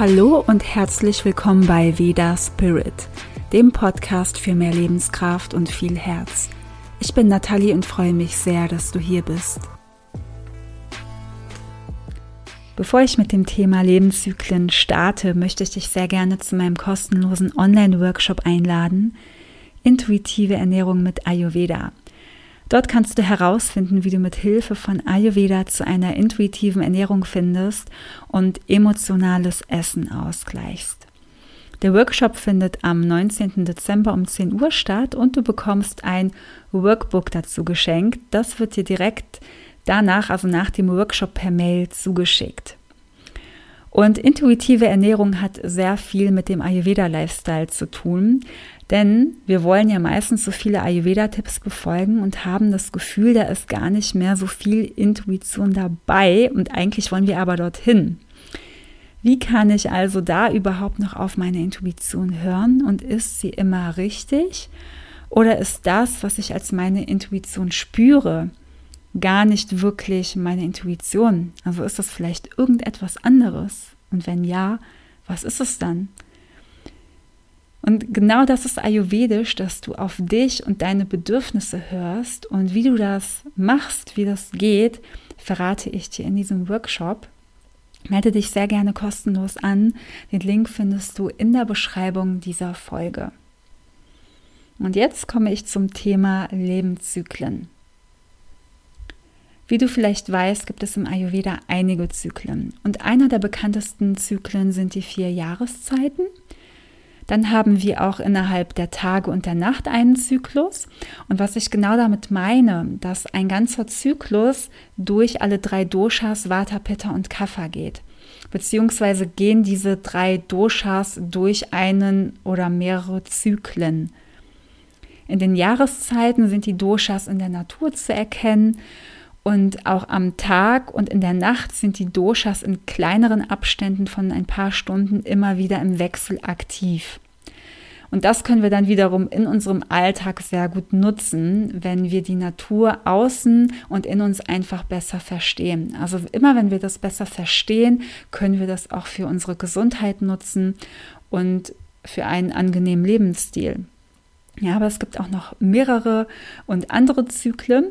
Hallo und herzlich willkommen bei Veda Spirit, dem Podcast für mehr Lebenskraft und viel Herz. Ich bin Nathalie und freue mich sehr, dass du hier bist. Bevor ich mit dem Thema Lebenszyklen starte, möchte ich dich sehr gerne zu meinem kostenlosen Online-Workshop einladen, Intuitive Ernährung mit Ayurveda. Dort kannst du herausfinden, wie du mit Hilfe von Ayurveda zu einer intuitiven Ernährung findest und emotionales Essen ausgleichst. Der Workshop findet am 19. Dezember um 10 Uhr statt und du bekommst ein Workbook dazu geschenkt. Das wird dir direkt danach, also nach dem Workshop per Mail zugeschickt. Und intuitive Ernährung hat sehr viel mit dem Ayurveda-Lifestyle zu tun. Denn wir wollen ja meistens so viele Ayurveda-Tipps befolgen und haben das Gefühl, da ist gar nicht mehr so viel Intuition dabei und eigentlich wollen wir aber dorthin. Wie kann ich also da überhaupt noch auf meine Intuition hören und ist sie immer richtig? Oder ist das, was ich als meine Intuition spüre, gar nicht wirklich meine Intuition? Also ist das vielleicht irgendetwas anderes? Und wenn ja, was ist es dann? Und genau das ist ayurvedisch, dass du auf dich und deine Bedürfnisse hörst. Und wie du das machst, wie das geht, verrate ich dir in diesem Workshop. Melde dich sehr gerne kostenlos an. Den Link findest du in der Beschreibung dieser Folge. Und jetzt komme ich zum Thema Lebenszyklen. Wie du vielleicht weißt, gibt es im Ayurveda einige Zyklen. Und einer der bekanntesten Zyklen sind die vier Jahreszeiten. Dann haben wir auch innerhalb der Tage und der Nacht einen Zyklus. Und was ich genau damit meine, dass ein ganzer Zyklus durch alle drei Doshas, Vata, Pitta und Kapha geht. Beziehungsweise gehen diese drei Doshas durch einen oder mehrere Zyklen. In den Jahreszeiten sind die Doshas in der Natur zu erkennen und auch am Tag und in der Nacht sind die Doshas in kleineren Abständen von ein paar Stunden immer wieder im Wechsel aktiv. Und das können wir dann wiederum in unserem Alltag sehr gut nutzen, wenn wir die Natur außen und in uns einfach besser verstehen. Also immer wenn wir das besser verstehen, können wir das auch für unsere Gesundheit nutzen und für einen angenehmen Lebensstil. Ja, aber es gibt auch noch mehrere und andere Zyklen.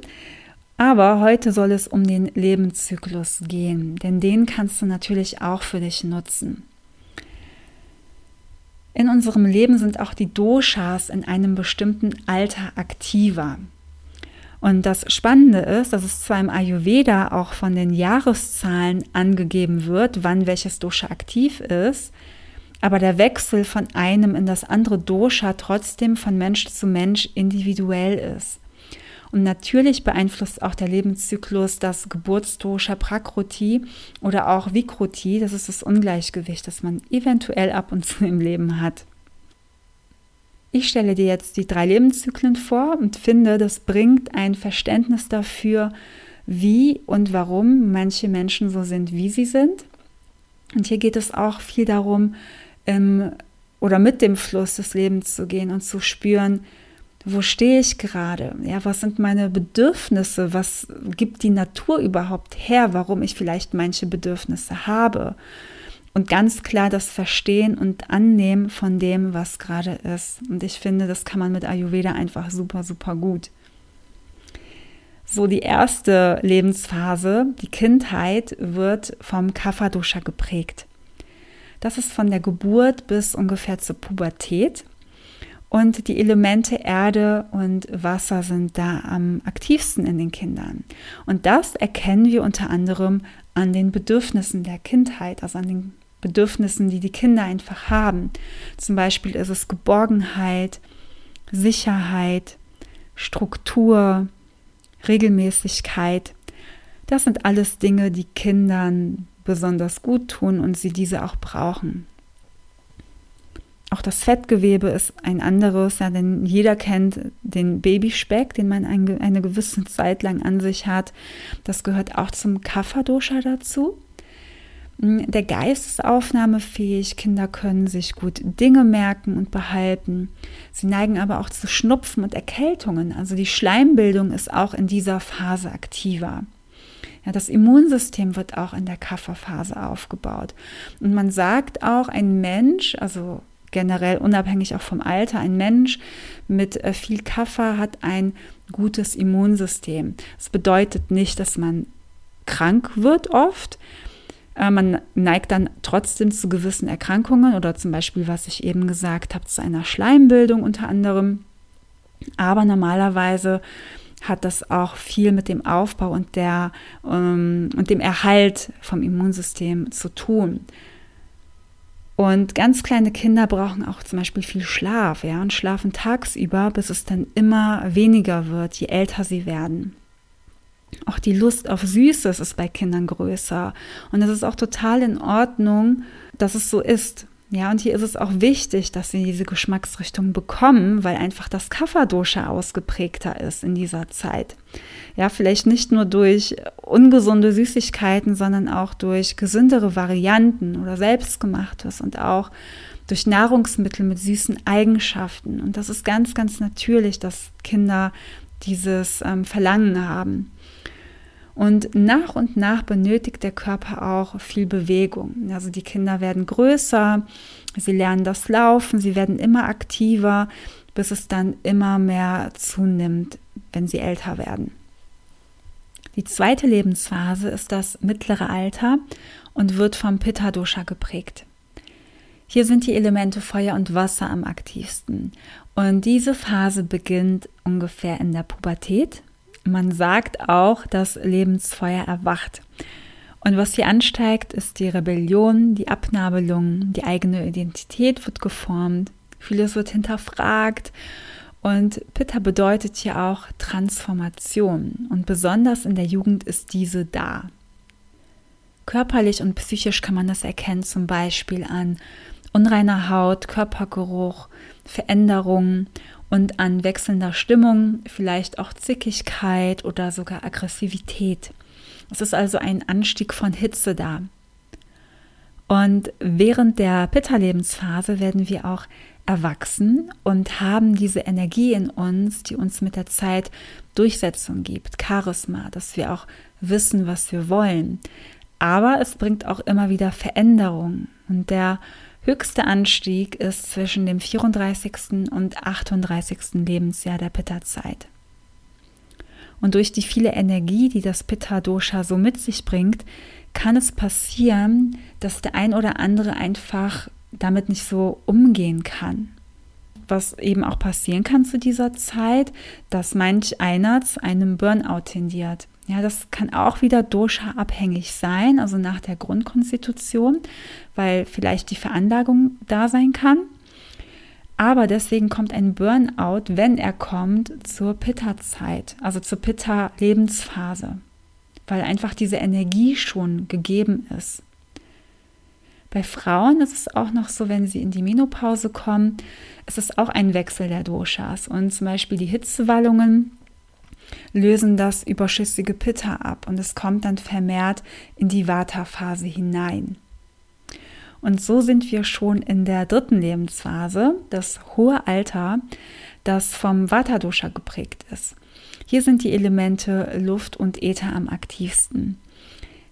Aber heute soll es um den Lebenszyklus gehen, denn den kannst du natürlich auch für dich nutzen. In unserem Leben sind auch die Doshas in einem bestimmten Alter aktiver. Und das Spannende ist, dass es zwar im Ayurveda auch von den Jahreszahlen angegeben wird, wann welches Dosha aktiv ist, aber der Wechsel von einem in das andere Dosha trotzdem von Mensch zu Mensch individuell ist. Und natürlich beeinflusst auch der Lebenszyklus das Geburtsdosha Prakroti oder auch Vikroti. Das ist das Ungleichgewicht, das man eventuell ab und zu im Leben hat. Ich stelle dir jetzt die drei Lebenszyklen vor und finde, das bringt ein Verständnis dafür, wie und warum manche Menschen so sind, wie sie sind. Und hier geht es auch viel darum, im, oder mit dem Fluss des Lebens zu gehen und zu spüren, wo stehe ich gerade? Ja, was sind meine Bedürfnisse? Was gibt die Natur überhaupt her, warum ich vielleicht manche Bedürfnisse habe? Und ganz klar das Verstehen und Annehmen von dem, was gerade ist. Und ich finde, das kann man mit Ayurveda einfach super, super gut. So die erste Lebensphase, die Kindheit, wird vom Kapha-Dosha geprägt. Das ist von der Geburt bis ungefähr zur Pubertät. Und die Elemente Erde und Wasser sind da am aktivsten in den Kindern. Und das erkennen wir unter anderem an den Bedürfnissen der Kindheit, also an den Bedürfnissen, die die Kinder einfach haben. Zum Beispiel ist es Geborgenheit, Sicherheit, Struktur, Regelmäßigkeit. Das sind alles Dinge, die Kindern besonders gut tun und sie diese auch brauchen. Auch das Fettgewebe ist ein anderes, ja, denn jeder kennt den Babyspeck, den man eine gewisse Zeit lang an sich hat. Das gehört auch zum Kapha-Dosha dazu. Hm, der Geist ist aufnahmefähig, Kinder können sich gut Dinge merken und behalten. Sie neigen aber auch zu Schnupfen und Erkältungen. Also die Schleimbildung ist auch in dieser Phase aktiver. Ja, das Immunsystem wird auch in der Kafferphase aufgebaut. Und man sagt auch, ein Mensch, also generell unabhängig auch vom Alter, ein Mensch mit äh, viel Kaffer hat ein gutes Immunsystem. Das bedeutet nicht, dass man krank wird oft. Äh, man neigt dann trotzdem zu gewissen Erkrankungen oder zum Beispiel, was ich eben gesagt habe, zu einer Schleimbildung unter anderem. Aber normalerweise hat das auch viel mit dem Aufbau und, der, ähm, und dem Erhalt vom Immunsystem zu tun. Und ganz kleine Kinder brauchen auch zum Beispiel viel Schlaf, ja, und schlafen tagsüber, bis es dann immer weniger wird, je älter sie werden. Auch die Lust auf Süßes ist bei Kindern größer. Und es ist auch total in Ordnung, dass es so ist. Ja, und hier ist es auch wichtig, dass sie diese Geschmacksrichtung bekommen, weil einfach das Kapha-Dosha ausgeprägter ist in dieser Zeit. Ja, vielleicht nicht nur durch ungesunde Süßigkeiten, sondern auch durch gesündere Varianten oder selbstgemachtes und auch durch Nahrungsmittel mit süßen Eigenschaften. Und das ist ganz, ganz natürlich, dass Kinder dieses ähm, Verlangen haben. Und nach und nach benötigt der Körper auch viel Bewegung. Also die Kinder werden größer, sie lernen das Laufen, sie werden immer aktiver, bis es dann immer mehr zunimmt, wenn sie älter werden. Die zweite Lebensphase ist das mittlere Alter und wird vom Pitta-Dosha geprägt. Hier sind die Elemente Feuer und Wasser am aktivsten. Und diese Phase beginnt ungefähr in der Pubertät man sagt auch, dass Lebensfeuer erwacht. Und was hier ansteigt, ist die Rebellion, die Abnabelung, die eigene Identität wird geformt, vieles wird hinterfragt. Und Pitta bedeutet hier auch Transformation. Und besonders in der Jugend ist diese da. Körperlich und psychisch kann man das erkennen, zum Beispiel an unreiner Haut, Körpergeruch, Veränderungen und an wechselnder Stimmung, vielleicht auch Zickigkeit oder sogar Aggressivität. Es ist also ein Anstieg von Hitze da. Und während der Pitta-Lebensphase werden wir auch erwachsen und haben diese Energie in uns, die uns mit der Zeit Durchsetzung gibt, Charisma, dass wir auch wissen, was wir wollen. Aber es bringt auch immer wieder Veränderung. Und der höchste Anstieg ist zwischen dem 34. und 38. Lebensjahr der Pitta-Zeit. Und durch die viele Energie, die das Pitta-Dosha so mit sich bringt, kann es passieren, dass der ein oder andere einfach damit nicht so umgehen kann. Was eben auch passieren kann zu dieser Zeit, dass manch einer zu einem Burnout tendiert. Ja, das kann auch wieder Dosha-abhängig sein, also nach der Grundkonstitution, weil vielleicht die Veranlagung da sein kann. Aber deswegen kommt ein Burnout, wenn er kommt, zur Pitta-Zeit, also zur Pitta-Lebensphase, weil einfach diese Energie schon gegeben ist. Bei Frauen ist es auch noch so, wenn sie in die Menopause kommen, ist es auch ein Wechsel der Doshas. Und zum Beispiel die Hitzewallungen lösen das überschüssige Pitta ab und es kommt dann vermehrt in die Vata-Phase hinein. Und so sind wir schon in der dritten Lebensphase, das hohe Alter, das vom Vata-Dosha geprägt ist. Hier sind die Elemente Luft und Äther am aktivsten.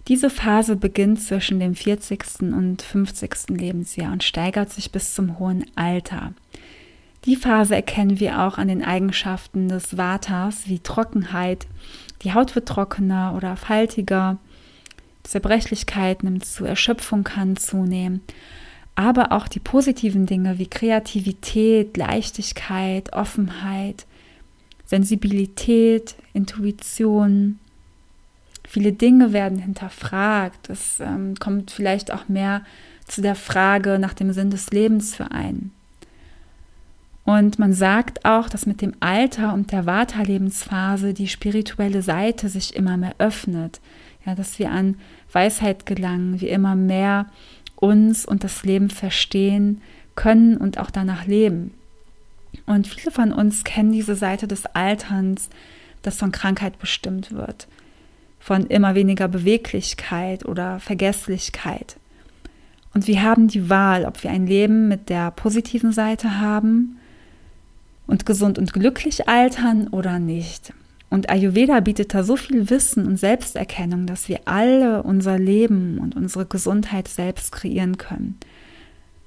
Diese Phase beginnt zwischen dem 40. und 50. Lebensjahr und steigert sich bis zum hohen Alter. Die Phase erkennen wir auch an den Eigenschaften des Vatas wie Trockenheit. Die Haut wird trockener oder faltiger. Zerbrechlichkeit nimmt zu, Erschöpfung kann zunehmen. Aber auch die positiven Dinge wie Kreativität, Leichtigkeit, Offenheit, Sensibilität, Intuition. Viele Dinge werden hinterfragt. Es ähm, kommt vielleicht auch mehr zu der Frage nach dem Sinn des Lebens für einen. Und man sagt auch, dass mit dem Alter und der Vata-Lebensphase die spirituelle Seite sich immer mehr öffnet. Ja, dass wir an Weisheit gelangen, wir immer mehr uns und das Leben verstehen können und auch danach leben. Und viele von uns kennen diese Seite des Alterns, das von Krankheit bestimmt wird, von immer weniger Beweglichkeit oder Vergesslichkeit. Und wir haben die Wahl, ob wir ein Leben mit der positiven Seite haben und gesund und glücklich altern oder nicht. Und Ayurveda bietet da so viel Wissen und Selbsterkennung, dass wir alle unser Leben und unsere Gesundheit selbst kreieren können.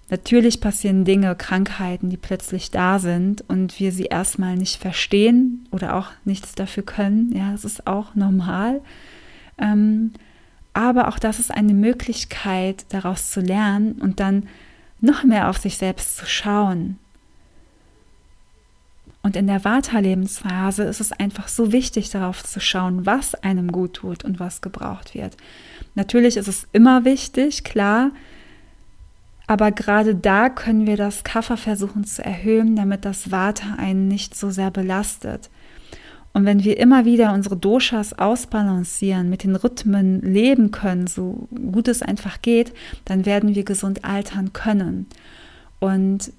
Natürlich passieren Dinge, Krankheiten, die plötzlich da sind und wir sie erstmal nicht verstehen oder auch nichts dafür können. Ja, das ist auch normal. Ähm, aber auch das ist eine Möglichkeit, daraus zu lernen und dann noch mehr auf sich selbst zu schauen. Und in der Vata-Lebensphase ist es einfach so wichtig, darauf zu schauen, was einem gut tut und was gebraucht wird. Natürlich ist es immer wichtig, klar, aber gerade da können wir das Kaffer versuchen zu erhöhen, damit das Vata einen nicht so sehr belastet. Und wenn wir immer wieder unsere Doshas ausbalancieren, mit den Rhythmen leben können, so gut es einfach geht, dann werden wir gesund altern können. Und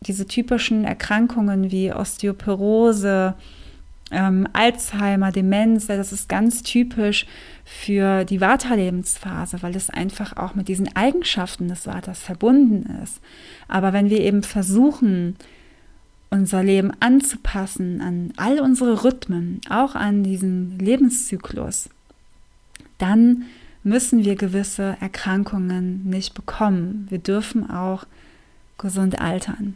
diese typischen Erkrankungen wie Osteoporose, ähm, Alzheimer, Demenz, das ist ganz typisch für die Vata-Lebensphase, weil es einfach auch mit diesen Eigenschaften des Vaters verbunden ist. Aber wenn wir eben versuchen, unser Leben anzupassen an all unsere Rhythmen, auch an diesen Lebenszyklus, dann müssen wir gewisse Erkrankungen nicht bekommen. Wir dürfen auch gesund altern.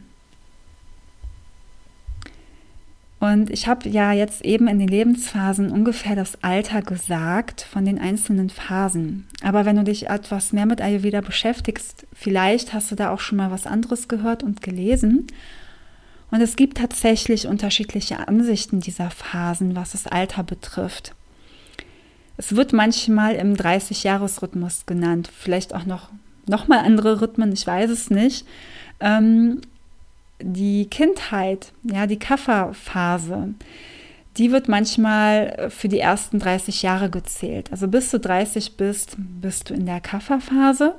Und ich habe ja jetzt eben in den Lebensphasen ungefähr das Alter gesagt von den einzelnen Phasen. Aber wenn du dich etwas mehr mit Ayurveda beschäftigst, vielleicht hast du da auch schon mal was anderes gehört und gelesen. Und es gibt tatsächlich unterschiedliche Ansichten dieser Phasen, was das Alter betrifft. Es wird manchmal im 30-Jahres-Rhythmus genannt, vielleicht auch noch, noch mal andere Rhythmen, ich weiß es nicht. Ähm, die Kindheit, ja, die Kafferphase, die wird manchmal für die ersten 30 Jahre gezählt. Also bis du 30 bist, bist du in der Kafferphase.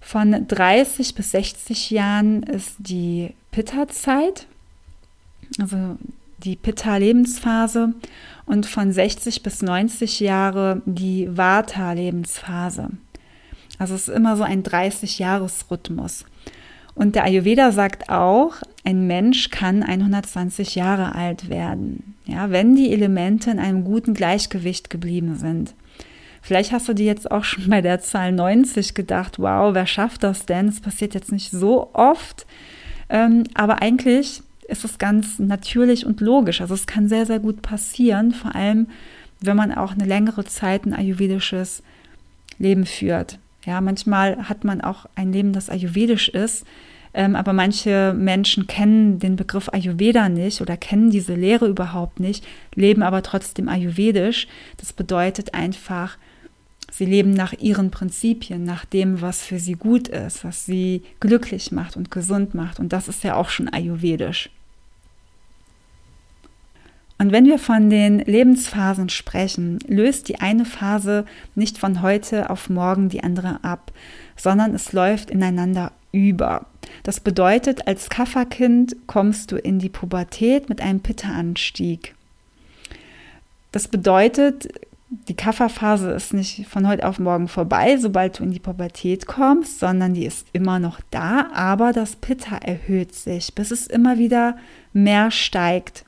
Von 30 bis 60 Jahren ist die Pitta-Zeit, also die Pitta-Lebensphase. Und von 60 bis 90 Jahre die Vata-Lebensphase. Also es ist immer so ein 30-Jahres-Rhythmus. Und der Ayurveda sagt auch, ein Mensch kann 120 Jahre alt werden, ja, wenn die Elemente in einem guten Gleichgewicht geblieben sind. Vielleicht hast du dir jetzt auch schon bei der Zahl 90 gedacht, wow, wer schafft das denn? Es passiert jetzt nicht so oft, ähm, aber eigentlich ist es ganz natürlich und logisch. Also es kann sehr, sehr gut passieren, vor allem wenn man auch eine längere Zeit ein ayurvedisches Leben führt. Ja, manchmal hat man auch ein Leben, das ayurvedisch ist, ähm, aber manche Menschen kennen den Begriff Ayurveda nicht oder kennen diese Lehre überhaupt nicht, leben aber trotzdem ayurvedisch. Das bedeutet einfach, sie leben nach ihren Prinzipien, nach dem, was für sie gut ist, was sie glücklich macht und gesund macht. Und das ist ja auch schon ayurvedisch. Und wenn wir von den Lebensphasen sprechen, löst die eine Phase nicht von heute auf morgen die andere ab, sondern es läuft ineinander über. Das bedeutet, als Kafferkind kommst du in die Pubertät mit einem Pitta-Anstieg. Das bedeutet, die Kafferphase ist nicht von heute auf morgen vorbei, sobald du in die Pubertät kommst, sondern die ist immer noch da, aber das Pitta erhöht sich, bis es immer wieder mehr steigt.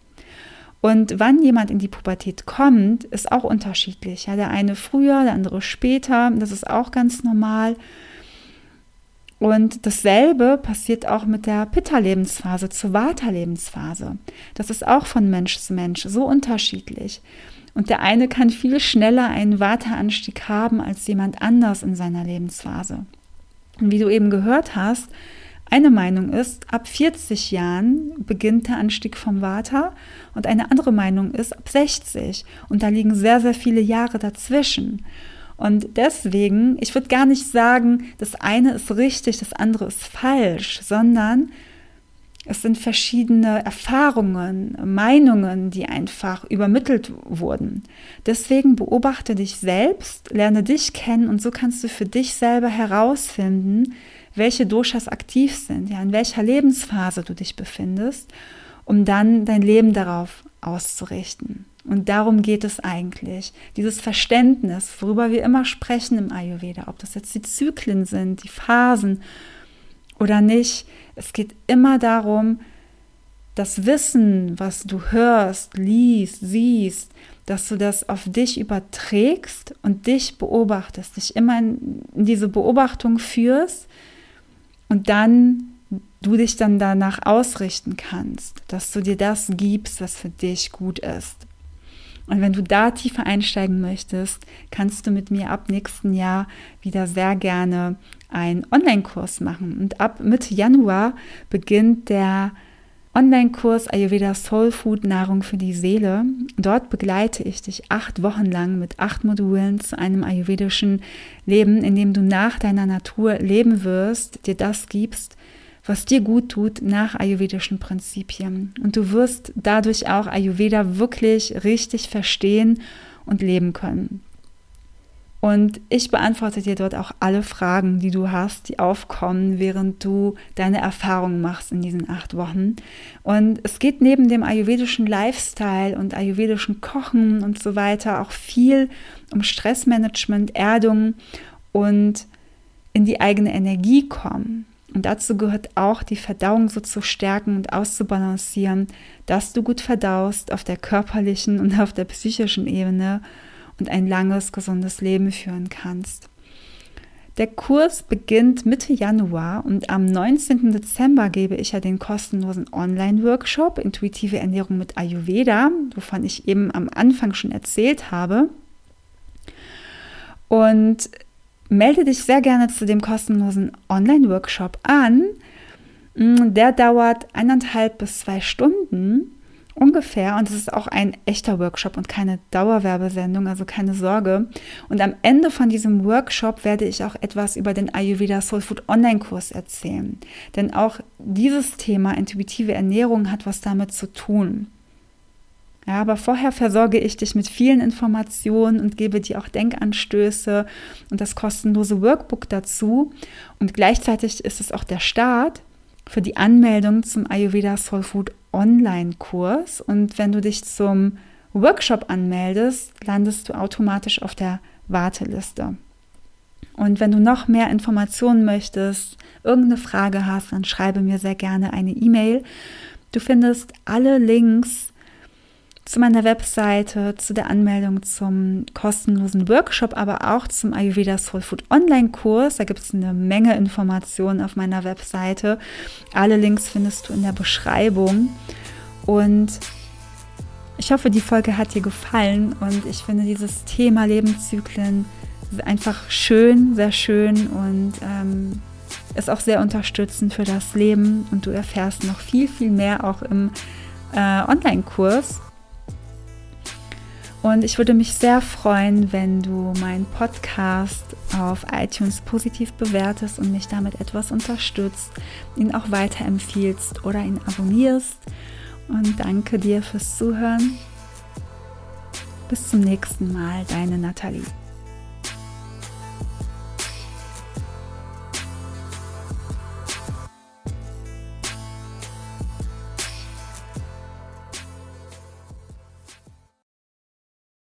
Und wann jemand in die Pubertät kommt, ist auch unterschiedlich. Ja, der eine früher, der andere später. Das ist auch ganz normal. Und dasselbe passiert auch mit der Pitta-Lebensphase zur Vata-Lebensphase. Das ist auch von Mensch zu Mensch so unterschiedlich. Und der eine kann viel schneller einen Vata-Anstieg haben als jemand anders in seiner Lebensphase. Und wie du eben gehört hast, eine Meinung ist, ab 40 Jahren beginnt der Anstieg vom Vata und eine andere Meinung ist ab 60. Und da liegen sehr, sehr viele Jahre dazwischen. Und deswegen, ich würde gar nicht sagen, das eine ist richtig, das andere ist falsch, sondern es sind verschiedene Erfahrungen, Meinungen, die einfach übermittelt wurden. Deswegen beobachte dich selbst, lerne dich kennen und so kannst du für dich selber herausfinden, welche Doshas aktiv sind, ja, in welcher Lebensphase du dich befindest, um dann dein Leben darauf auszurichten. Und darum geht es eigentlich. Dieses Verständnis, worüber wir immer sprechen im Ayurveda, ob das jetzt die Zyklen sind, die Phasen oder nicht. Es geht immer darum, das Wissen, was du hörst, liest, siehst, dass du das auf dich überträgst und dich beobachtest, dich immer in, in diese Beobachtung führst und dann du dich dann danach ausrichten kannst, dass du dir das gibst, was für dich gut ist. Und wenn du da tiefer einsteigen möchtest, kannst du mit mir ab nächsten Jahr wieder sehr gerne einen Online-Kurs machen. Und ab Mitte Januar beginnt der Online-Kurs Ayurveda Soul Food Nahrung für die Seele. Dort begleite ich dich acht Wochen lang mit acht Modulen zu einem ayurvedischen Leben, in dem du nach deiner Natur leben wirst, dir das gibst, was dir gut tut nach ayurvedischen Prinzipien. Und du wirst dadurch auch Ayurveda wirklich richtig verstehen und leben können. Und ich beantworte dir dort auch alle Fragen, die du hast, die aufkommen, während du deine Erfahrungen machst in diesen acht Wochen. Und es geht neben dem ayurvedischen Lifestyle und ayurvedischen Kochen und so weiter auch viel um Stressmanagement, Erdung und in die eigene Energie kommen. Und dazu gehört auch die Verdauung so zu stärken und auszubalancieren, dass du gut verdaust auf der körperlichen und auf der psychischen Ebene und ein langes, gesundes Leben führen kannst. Der Kurs beginnt Mitte Januar und am 19. Dezember gebe ich ja den kostenlosen Online-Workshop Intuitive Ernährung mit Ayurveda, wovon ich eben am Anfang schon erzählt habe. Und melde dich sehr gerne zu dem kostenlosen Online-Workshop an. Der dauert eineinhalb bis zwei Stunden ungefähr und es ist auch ein echter Workshop und keine Dauerwerbesendung, also keine Sorge. Und am Ende von diesem Workshop werde ich auch etwas über den Ayurveda Soul Food Online-Kurs erzählen. Denn auch dieses Thema intuitive Ernährung hat was damit zu tun. Ja, aber vorher versorge ich dich mit vielen Informationen und gebe dir auch Denkanstöße und das kostenlose Workbook dazu. Und gleichzeitig ist es auch der Start für die Anmeldung zum Ayurveda Soul Food Online-Kurs. Und wenn du dich zum Workshop anmeldest, landest du automatisch auf der Warteliste. Und wenn du noch mehr Informationen möchtest, irgendeine Frage hast, dann schreibe mir sehr gerne eine E-Mail. Du findest alle Links zu meiner Webseite, zu der Anmeldung zum kostenlosen Workshop, aber auch zum Ayurveda Soul Food Online-Kurs. Da gibt es eine Menge Informationen auf meiner Webseite. Alle Links findest du in der Beschreibung. Und ich hoffe, die Folge hat dir gefallen und ich finde dieses Thema Lebenszyklen einfach schön, sehr schön und ähm, ist auch sehr unterstützend für das Leben und du erfährst noch viel, viel mehr auch im äh, Online-Kurs. Und ich würde mich sehr freuen, wenn du meinen Podcast auf iTunes positiv bewertest und mich damit etwas unterstützt, ihn auch weiterempfiehlst oder ihn abonnierst. Und danke dir fürs Zuhören. Bis zum nächsten Mal, deine Nathalie.